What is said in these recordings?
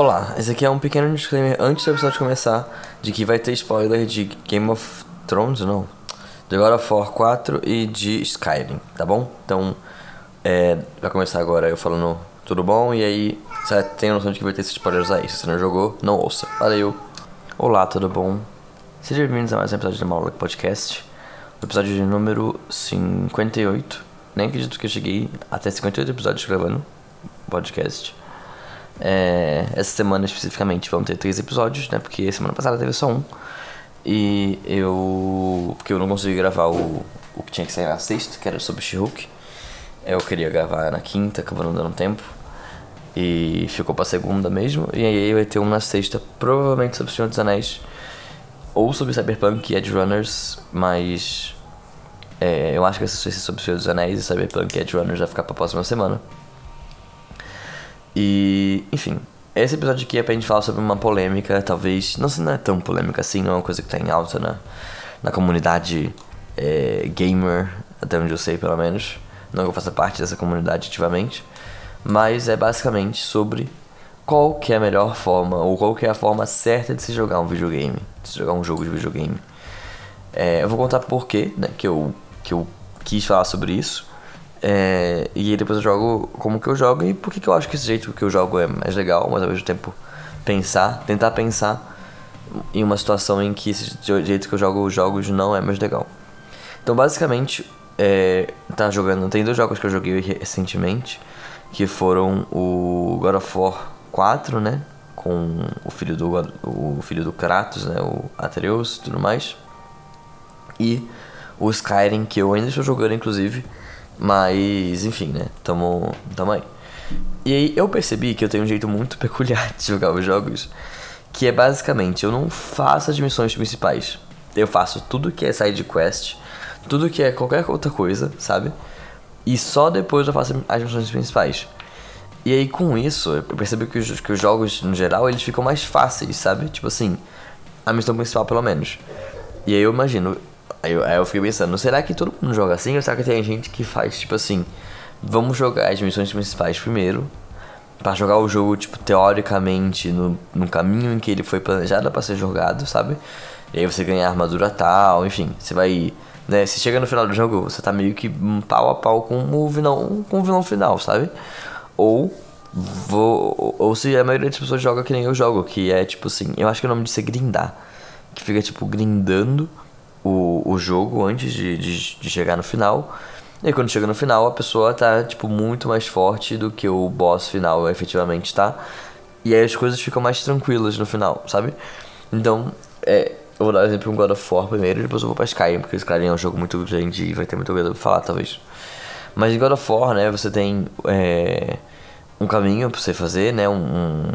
Olá, esse aqui é um pequeno disclaimer antes do episódio começar de que vai ter spoiler de Game of Thrones, não, de God of War 4 e de Skyrim, tá bom? Então, é, vai começar agora eu falando tudo bom e aí você tem noção de que vai ter esses spoilers aí. Se você não jogou, não ouça. Valeu! Olá, tudo bom? Sejam bem-vindos a mais um episódio do Maluco Podcast, episódio de número 58. Nem acredito que eu cheguei até 58 episódios gravando podcast. É, essa semana especificamente vão ter três episódios, né? Porque semana passada teve só um. E eu. Porque eu não consegui gravar o, o que tinha que sair na sexta, que era sobre She-Hulk. Eu queria gravar na quinta, acabou não dando tempo. E ficou pra segunda mesmo. E aí vai ter um na sexta, provavelmente sobre Senhor dos Anéis. Ou sobre Cyberpunk e Edge Runners, mas. É, eu acho que essa vai ser sobre Senhor dos Anéis e Cyberpunk e Edge Runners vai ficar pra próxima semana. E, enfim, esse episódio aqui é pra gente falar sobre uma polêmica, talvez, não, não é tão polêmica assim, não é uma coisa que tá em alta na, na comunidade é, gamer, até onde eu sei pelo menos. Não que eu faça parte dessa comunidade ativamente, mas é basicamente sobre qual que é a melhor forma, ou qual que é a forma certa de se jogar um videogame, de se jogar um jogo de videogame. É, eu vou contar por quê, né, que eu, que eu quis falar sobre isso. É, e depois eu jogo como que eu jogo e por que, que eu acho que esse jeito que eu jogo é mais legal, mas ao mesmo tempo pensar, tentar pensar em uma situação em que esse jeito que eu jogo os jogos não é mais legal. Então basicamente, é, tá jogando. Tem dois jogos que eu joguei recentemente, que foram o God of War 4, né? Com o filho do, o filho do Kratos, né? O Atreus e tudo mais. E o Skyrim, que eu ainda estou jogando, inclusive. Mas, enfim, né? Tamo, tamo aí. E aí eu percebi que eu tenho um jeito muito peculiar de jogar os jogos. Que é basicamente, eu não faço as missões principais. Eu faço tudo que é side quest, tudo que é qualquer outra coisa, sabe? E só depois eu faço as missões principais. E aí com isso, eu percebi que os, que os jogos, no geral, eles ficam mais fáceis, sabe? Tipo assim, a missão principal pelo menos. E aí eu imagino, Aí eu, aí eu fiquei pensando, será que todo mundo joga assim? Ou será que tem gente que faz, tipo assim, vamos jogar as missões principais primeiro, para jogar o jogo, tipo, teoricamente, no, no caminho em que ele foi planejado para ser jogado, sabe? E aí você ganha armadura tal, enfim, você vai. Né, se chega no final do jogo, você tá meio que pau a pau com o vilão, com o vilão final, sabe? Ou vou. Ou se a maioria das pessoas joga que nem eu jogo, que é tipo assim, eu acho que o nome disso é grindar. Que fica tipo grindando o, o jogo antes de, de, de chegar no final. E quando chega no final, a pessoa tá, tipo, muito mais forte do que o boss final efetivamente tá. E aí as coisas ficam mais tranquilas no final, sabe? Então, é, eu vou dar um exemplo com God of War primeiro, depois eu vou pra Skyrim, porque Skyrim é um jogo muito grande e vai ter muita coisa pra falar, talvez. Mas em God of War, né, você tem é, um caminho pra você fazer, né, um,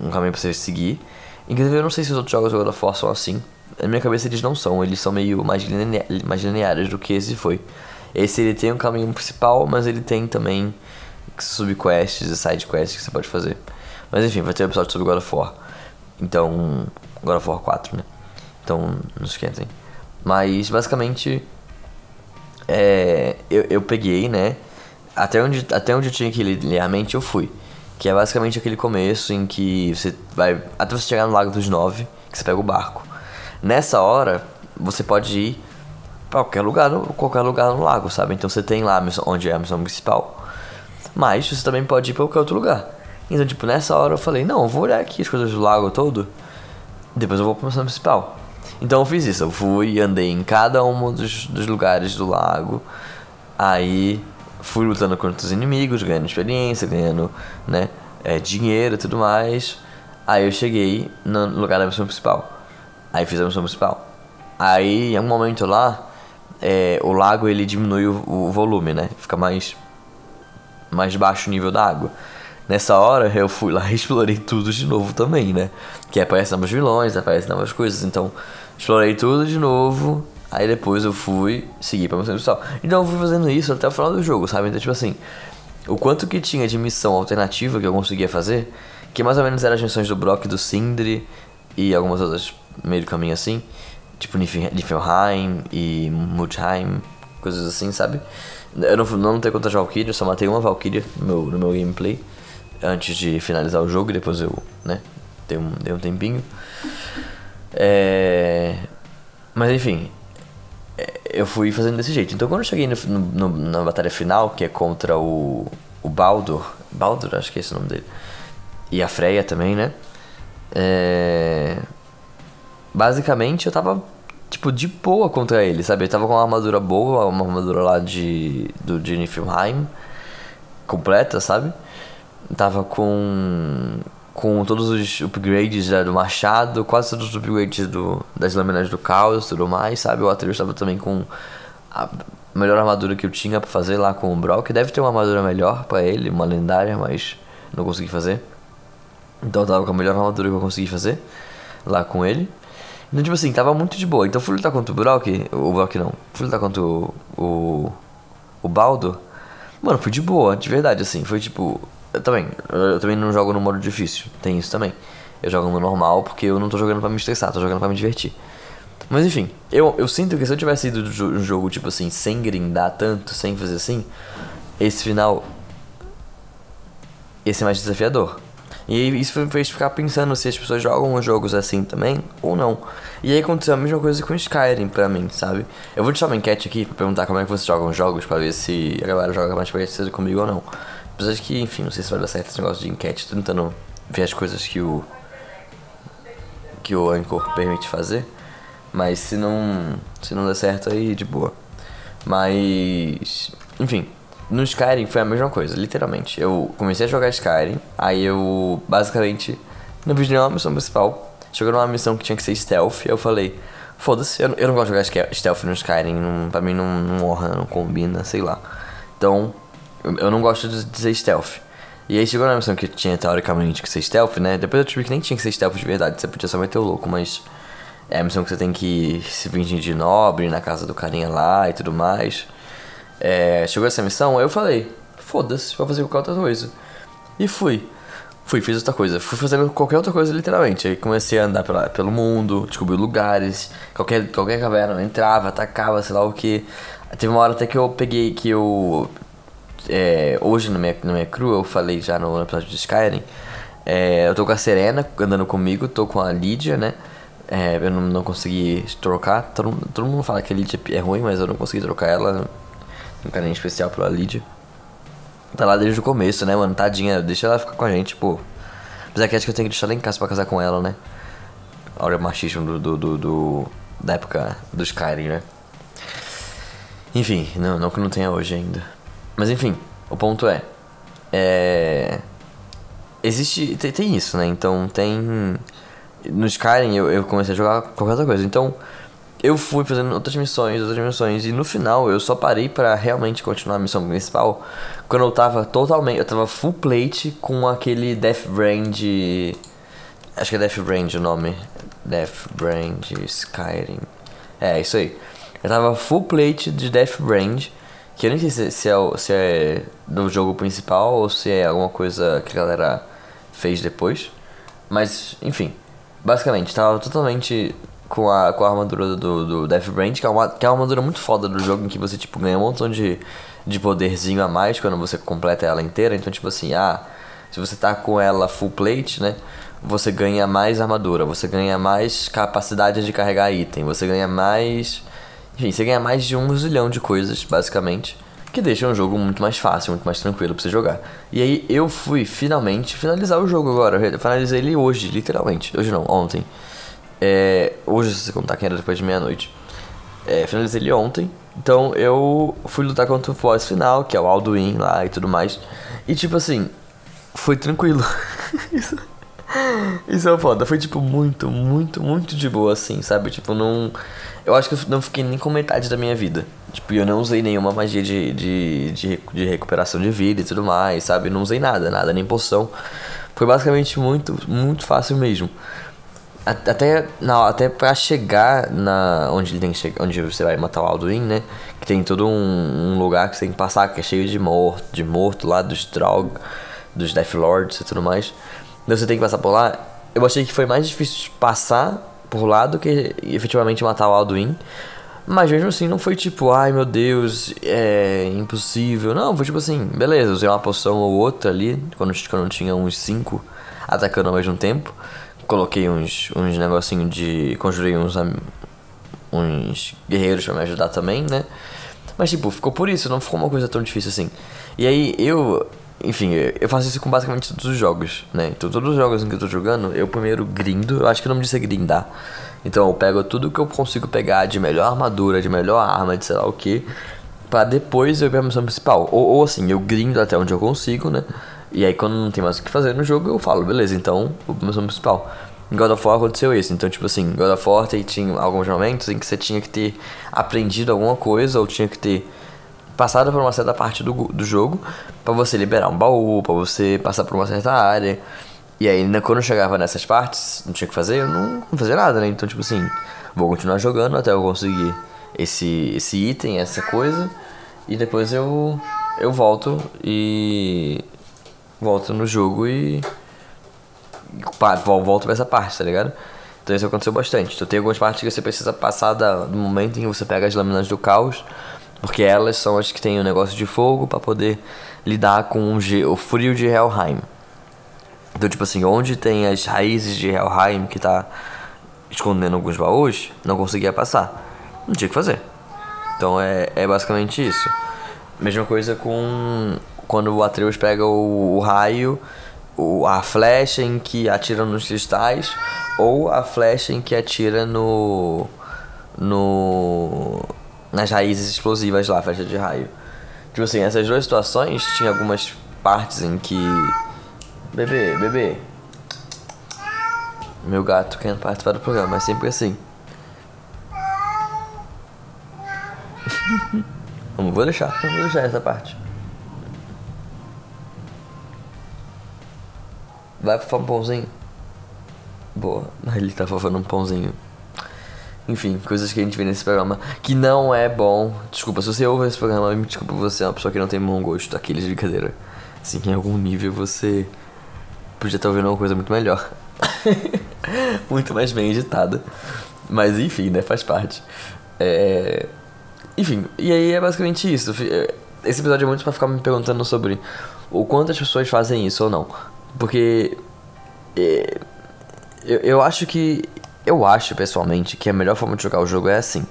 um caminho pra você seguir. Inclusive, eu não sei se os outros jogos do God of War são assim, na minha cabeça eles não são, eles são meio mais, linea mais lineares do que esse foi. Esse ele tem um caminho principal, mas ele tem também subquests e sidequests que você pode fazer. Mas enfim, vai ter um episódio sobre God of War. Então, God of War 4, né? Então, não esquentem. Mas, basicamente, é, eu, eu peguei, né? Até onde, até onde eu tinha que ler a mente, eu fui. Que é basicamente aquele começo em que você vai... Até você chegar no Lago dos Nove, que você pega o barco. Nessa hora, você pode ir para qualquer lugar, qualquer lugar no lago, sabe? Então você tem lá onde é a missão principal, mas você também pode ir para qualquer outro lugar. Então, tipo, nessa hora eu falei, não, eu vou olhar aqui as coisas do lago todo, depois eu vou para a missão principal. Então eu fiz isso, eu fui andei em cada um dos, dos lugares do lago, aí fui lutando contra os inimigos, ganhando experiência, ganhando, né, é, dinheiro e tudo mais. Aí eu cheguei no lugar da missão principal. Aí fiz a missão principal. Aí, em um momento lá, é, o lago ele diminui o, o, volume, né? Fica mais, mais baixo o nível da água. Nessa hora, eu fui lá e explorei tudo de novo também, né? Que aparecem novos vilões, aparecem novas coisas. Então, explorei tudo de novo. Aí depois eu fui seguir pra missão principal. Então eu fui fazendo isso até o final do jogo, sabe? Então, tipo assim, o quanto que tinha de missão alternativa que eu conseguia fazer, que mais ou menos eram as missões do Brock do Sindri e algumas outras meio do caminho assim, tipo Niflheim e Muldheim, coisas assim, sabe? Eu não, não tenho quantas Valkyrias, só matei uma Valkyria no meu, no meu gameplay. antes de finalizar o jogo, depois eu, né, dei um, dei um tempinho. É... Mas enfim, é, eu fui fazendo desse jeito. Então quando eu cheguei no, no, na batalha final, que é contra o, o Baldur, Baldur, acho que é esse o nome dele, e a Freya também, né? É... Basicamente eu tava, tipo, de boa contra ele, sabe? Eu tava com uma armadura boa, uma armadura lá de, do, de Niflheim, completa, sabe? Tava com com todos os upgrades já do machado, quase todos os upgrades do, das lâminas do caos e tudo mais, sabe? O Atreus estava também com a melhor armadura que eu tinha para fazer lá com o Brock. Deve ter uma armadura melhor para ele, uma lendária, mas não consegui fazer. Então eu tava com a melhor armadura que eu consegui fazer lá com ele. Então, tipo assim, tava muito de boa. Então fui lutar contra o Brock, o Brock não, fui lutar contra o, o, o Baldo. Mano, foi de boa, de verdade, assim. Foi tipo, eu também, eu também não jogo no modo difícil, tem isso também. Eu jogo no normal porque eu não tô jogando pra me estressar, tô jogando pra me divertir. Mas enfim, eu, eu sinto que se eu tivesse ido um jogo, tipo assim, sem grindar tanto, sem fazer assim, esse final ia ser mais desafiador. E isso fez ficar pensando se as pessoas jogam jogos assim também ou não. E aí aconteceu a mesma coisa com Skyrim pra mim, sabe? Eu vou deixar uma enquete aqui pra perguntar como é que vocês jogam jogos, pra ver se a galera joga mais parecido comigo ou não. Apesar de que, enfim, não sei se vai dar certo esse negócio de enquete, tô tentando ver as coisas que o. que o Anchor permite fazer. Mas se não. se não der certo aí, de boa. Mas. Enfim, no Skyrim foi a mesma coisa, literalmente. Eu comecei a jogar Skyrim, aí eu basicamente não fiz nenhuma missão principal. Chegou numa missão que tinha que ser stealth, eu falei, foda-se, eu, eu, não gosto de jogar stealth no Skyrim, não, pra mim não, honra, não combina, sei lá. Então, eu não gosto de ser stealth. E aí chegou na missão que tinha teoricamente que ser stealth, né? Depois eu tive que nem tinha que ser stealth de verdade, você podia só meter o louco, mas é a missão que você tem que se fingir de nobre na casa do carinha lá e tudo mais. É, chegou essa missão, eu falei, foda-se, vou fazer qualquer outra coisa. E fui. Fui, fiz outra coisa. Fui fazendo qualquer outra coisa, literalmente. Aí comecei a andar pela, pelo mundo, descobri lugares, qualquer, qualquer caverna entrava, atacava, sei lá o que. Teve uma hora até que eu peguei, que eu é, hoje no minha, no minha crew, eu falei já no episódio de Skyrim, é, eu tô com a Serena andando comigo, tô com a Lídia, né? É, eu não, não consegui trocar. Todo, todo mundo fala que a Lídia é ruim, mas eu não consegui trocar ela. Um carinho especial pela Lídia. Tá lá desde o começo, né, mano? Tadinha, deixa ela ficar com a gente, pô. Apesar que acho que eu tenho que deixar ela em casa pra casar com ela, né? Olha o machismo do, do, do, do da época do Skyrim, né? Enfim, não, não que não tenha hoje ainda. Mas enfim, o ponto é. É. Existe. Tem, tem isso, né? Então tem. No Skyrim eu, eu comecei a jogar qualquer outra coisa. Então eu fui fazendo outras missões, outras missões. E no final eu só parei para realmente continuar a missão principal quando eu tava totalmente. Eu tava full plate com aquele Death Brand. Acho que é Death Brand o nome. Death Brand Skyrim. É, isso aí. Eu tava full plate de Death Brand. Que eu nem sei se, se, é, se é do jogo principal ou se é alguma coisa que a galera fez depois. Mas, enfim. Basicamente, tava totalmente com a, com a armadura do, do Death Brand, que é, uma, que é uma armadura muito foda do jogo, em que você, tipo, ganha um montão de, de poderzinho a mais quando você completa ela inteira. Então, tipo assim, ah, se você tá com ela full plate, né? Você ganha mais armadura, você ganha mais capacidade de carregar item, você ganha mais enfim, você ganha mais de um zilhão de coisas, basicamente, que deixam o jogo muito mais fácil, muito mais tranquilo pra você jogar. E aí eu fui finalmente finalizar o jogo agora. Eu finalizei ele hoje, literalmente. Hoje não, ontem. É, hoje, se você contar que era depois de meia-noite. É, finalizei ele ontem. Então eu fui lutar contra o boss final, que é o Alduin lá e tudo mais. E tipo assim, foi tranquilo. Isso. Isso é foda. Foi, tipo, muito, muito, muito de boa, assim, sabe? Tipo, não. Eu acho que eu não fiquei nem com metade da minha vida. Tipo, eu não usei nenhuma magia de, de, de, de recuperação de vida e tudo mais, sabe? Não usei nada, nada, nem poção. Foi basicamente muito, muito fácil mesmo. Até, não, até pra chegar na onde, ele tem chegar, onde você vai matar o Alduin, né? Que tem todo um, um, lugar que você tem que passar, que é cheio de morto, de morto lá, dos Draug, dos Death Lords e tudo mais você tem que passar por lá. Eu achei que foi mais difícil passar por lá do que efetivamente matar o Alduin. Mas mesmo assim não foi tipo, ai meu Deus, é impossível. Não, foi tipo assim, beleza, usei uma poção ou outra ali, quando, quando tinha uns 5 atacando ao mesmo tempo. Coloquei uns, uns negocinho de. Conjurei uns, uns guerreiros pra me ajudar também, né? Mas tipo, ficou por isso, não ficou uma coisa tão difícil assim. E aí eu. Enfim, eu faço isso com basicamente todos os jogos, né? Então todos os jogos em que eu tô jogando, eu primeiro grindo, eu acho que o nome disso é grindar. Então eu pego tudo que eu consigo pegar de melhor armadura, de melhor arma, de sei lá o que, pra depois eu ir pra missão principal. Ou, ou assim, eu grindo até onde eu consigo, né? E aí quando não tem mais o que fazer no jogo, eu falo, beleza, então vou pra missão principal. Em God of War aconteceu isso. Então, tipo assim, God of War tinha alguns momentos em que você tinha que ter aprendido alguma coisa ou tinha que ter passado por uma certa parte do, do jogo para você liberar um baú, para você passar por uma certa área. E aí, quando eu chegava nessas partes, não tinha que fazer, eu não, não fazia nada, né? Então, tipo assim, vou continuar jogando até eu conseguir esse, esse item, essa coisa. E depois eu, eu volto e. Volto no jogo e volta pra essa parte, tá ligado? Então isso aconteceu bastante. Então tem algumas partes que você precisa passar da, do momento em que você pega as lâminas do caos, porque elas são as que têm o negócio de fogo para poder lidar com o, o frio de Helheim. Então, tipo assim, onde tem as raízes de Helheim que tá escondendo alguns baús, não conseguia passar. Não tinha que fazer. Então é, é basicamente isso. Mesma coisa com quando o Atreus pega o, o raio o, a flecha em que atira nos cristais ou a flecha em que atira no no nas raízes explosivas lá, flecha de raio. Tipo assim, essas duas situações tinha algumas partes em que bebê, bebê. Meu gato querendo participar do programa, é sempre assim. Vamos, vou deixar, vou deixar essa parte. Vai fofar um pãozinho? Boa. Ele tá fofando um pãozinho. Enfim, coisas que a gente vê nesse programa que não é bom. Desculpa, se você ouve esse programa, me desculpa, você é uma pessoa que não tem bom gosto, aqueles de brincadeira. Assim, em algum nível você podia estar ouvindo uma coisa muito melhor. muito mais bem editada. Mas enfim, né? Faz parte. É... Enfim, e aí é basicamente isso. Esse episódio é muito pra ficar me perguntando sobre o quanto as pessoas fazem isso ou não. Porque. É, eu, eu acho que. Eu acho, pessoalmente, que a melhor forma de jogar o jogo é assim.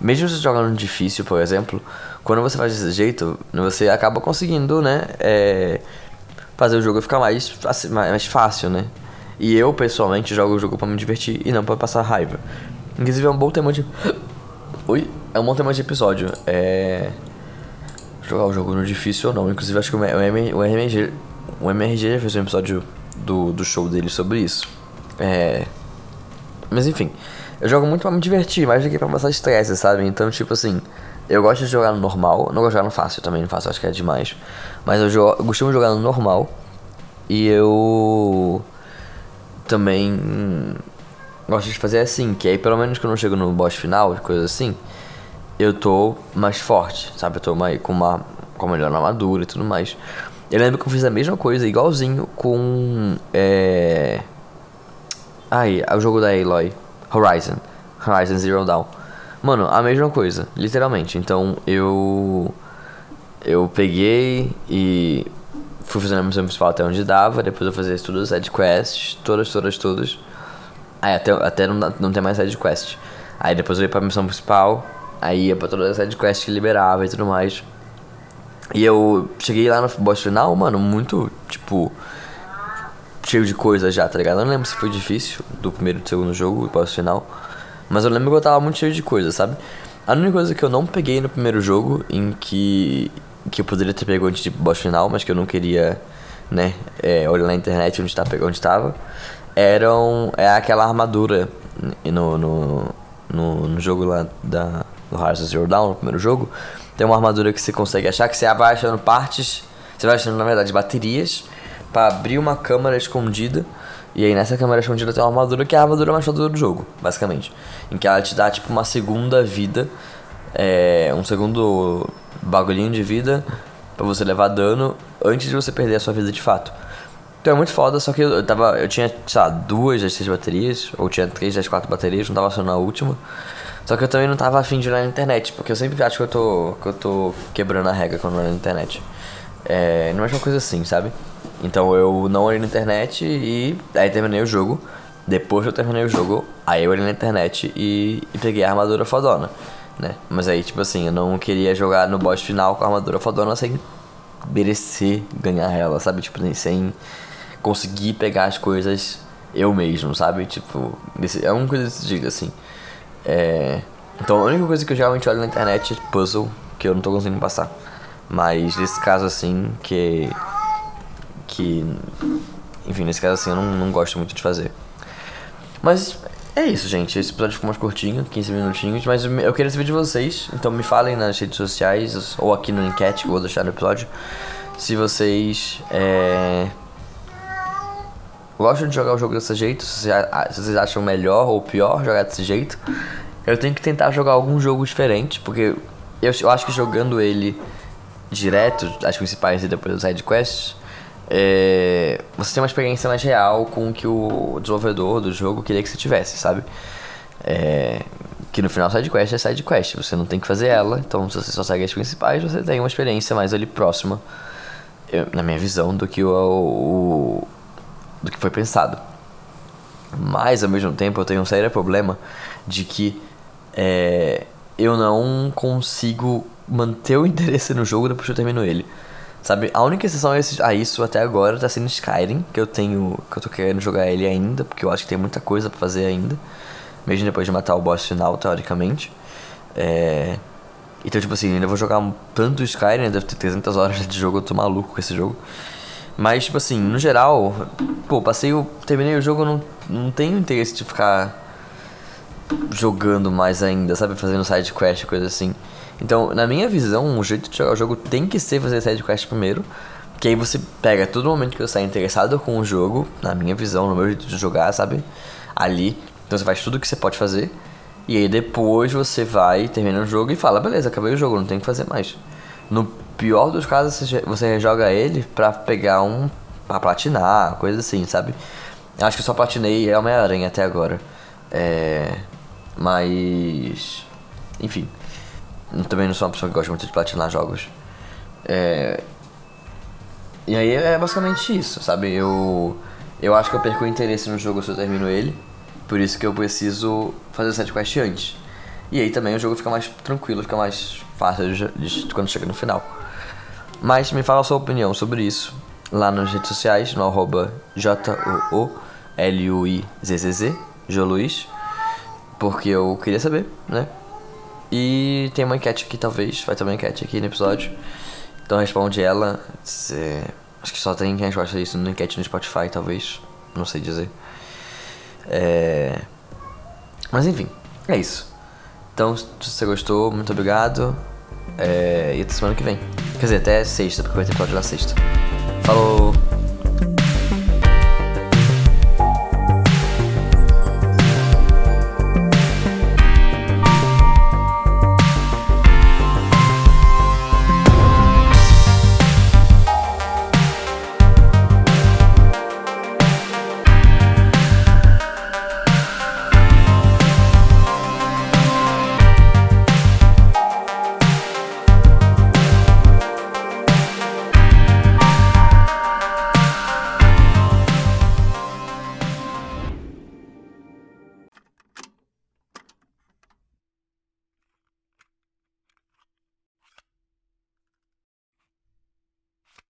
Mesmo você jogando difícil, por exemplo, quando você faz desse jeito, você acaba conseguindo, né? É, fazer o jogo ficar mais, mais fácil, né? E eu, pessoalmente, jogo o jogo para me divertir e não para passar raiva. Inclusive, é um bom tema de. Oi? É um bom tema de episódio. É. Jogar o jogo no difícil ou não. Inclusive, acho que o MMG o MRG fez um episódio do, do show dele sobre isso. É. Mas enfim, eu jogo muito pra me divertir, mais do que pra passar estresse, sabe? Então, tipo assim, eu gosto de jogar no normal, não gosto de jogar no fácil também, no fácil acho que é demais. Mas eu, jogo, eu costumo jogar no normal. E eu também gosto de fazer assim, que aí pelo menos quando eu chego no boss final, coisa assim, eu tô mais forte, sabe? Eu tô mais, com uma com melhor armadura e tudo mais. Eu lembro que eu fiz a mesma coisa, igualzinho, com. É. Aí, o jogo da Aloy. Horizon. Horizon Zero Dawn. Mano, a mesma coisa, literalmente. Então eu. Eu peguei e. Fui fazendo a missão principal até onde dava. Depois eu fazia todas as side quests. Todas, todas, todas. Aí até, até não, não tem mais side quest. Aí depois eu ia pra missão principal. Aí ia pra todas as side quests que liberava e tudo mais. E eu cheguei lá no boss final, mano, muito, tipo, cheio de coisa já, tá ligado? Eu não lembro se foi difícil do primeiro e do segundo jogo, o boss final. Mas eu lembro que eu tava muito cheio de coisa, sabe? A única coisa que eu não peguei no primeiro jogo, em que, que eu poderia ter pego antes de boss final, mas que eu não queria, né, é, olhar na internet onde, tá, onde tava, eram, é aquela armadura no, no, no, no jogo lá da, do Hearts of Zero Dawn, no primeiro jogo tem uma armadura que você consegue achar, que você vai achando partes, você vai achando na verdade baterias, para abrir uma câmara escondida. E aí nessa câmera escondida tem uma armadura que é a armadura mais foda do jogo, basicamente. Em que ela te dá tipo uma segunda vida, é, um segundo bagulhinho de vida para você levar dano antes de você perder a sua vida de fato. Então é muito foda, só que eu, tava. Eu tinha, sei lá, duas das seis baterias, ou tinha três das quatro baterias, não tava só na última. Só que eu também não tava afim de olhar na internet, porque eu sempre acho que eu tô, que eu tô quebrando a regra quando olho na internet. É, não é uma coisa assim, sabe? Então eu não olhei na internet e aí terminei o jogo. Depois que eu terminei o jogo, aí eu olhei na internet e, e peguei a armadura fodona, né? Mas aí, tipo assim, eu não queria jogar no boss final com a armadura fodona sem merecer ganhar ela, sabe? Tipo, sem conseguir pegar as coisas eu mesmo, sabe? Tipo, é uma coisa desse jeito, assim. É, então a única coisa que eu geralmente olho na internet é puzzle, que eu não tô conseguindo passar. Mas nesse caso assim, que. Que. Enfim, nesse caso assim eu não, não gosto muito de fazer. Mas é isso, gente. Esse episódio ficou mais curtinho, 15 minutinhos. Mas eu queria saber de vocês. Então me falem nas redes sociais ou aqui no enquete que eu vou deixar no episódio. Se vocês. É, gostam de jogar o jogo desse jeito, se vocês acham melhor ou pior jogar desse jeito, eu tenho que tentar jogar algum jogo diferente, porque eu, eu acho que jogando ele direto, as principais e depois os side quests, é, você tem uma experiência mais real com o que o desenvolvedor do jogo queria que você tivesse, sabe? É, que no final side quest é side quest, você não tem que fazer ela, então se você só segue as principais, você tem uma experiência mais ali próxima, eu, na minha visão, do que o, o do que foi pensado. Mas ao mesmo tempo eu tenho um sério problema de que é, eu não consigo manter o interesse no jogo depois que eu termino ele. Sabe, a única exceção a isso até agora tá sendo Skyrim, que eu tenho. que eu tô querendo jogar ele ainda, porque eu acho que tem muita coisa para fazer ainda. Mesmo depois de matar o boss final, teoricamente. É. Então, tipo assim, ainda vou jogar tanto Skyrim, deve ter 300 horas de jogo, eu tô maluco com esse jogo. Mas, tipo assim, no geral, pô, passei o. terminei o jogo, não, não tenho interesse de ficar jogando mais ainda, sabe? Fazendo side quest, coisa assim. Então, na minha visão, o jeito de jogar o jogo tem que ser fazer side quest primeiro. Que aí você pega todo momento que você está interessado com o jogo, na minha visão, no meu jeito de jogar, sabe? Ali. Então você faz tudo o que você pode fazer. E aí depois você vai, termina o jogo e fala, beleza, acabei o jogo, não tem o que fazer mais. No pior dos casos, você joga ele pra pegar um. pra platinar, coisa assim, sabe? Acho que só platinei Homem-Aranha até agora. É. Mas. Enfim. Eu também não sou uma pessoa que gosta muito de platinar jogos. É. E aí é basicamente isso, sabe? Eu. Eu acho que eu perco o interesse no jogo se eu termino ele. Por isso que eu preciso fazer o set quest antes. E aí também o jogo fica mais tranquilo, fica mais fácil de, de, quando chega no final. Mas me fala a sua opinião sobre isso lá nas redes sociais, no arroba J-O-O-L-U-I-Z-Z-Z, Joluiz, porque eu queria saber, né? E tem uma enquete aqui, talvez, vai ter uma enquete aqui no episódio. Então responde ela. Se... Acho que só tem quem resposta isso no enquete no Spotify, talvez. Não sei dizer. É... Mas enfim, é isso. Então, se você gostou, muito obrigado. É, e até semana que vem. Quer dizer, até sexta, porque vai ter episódio na sexta. Falou!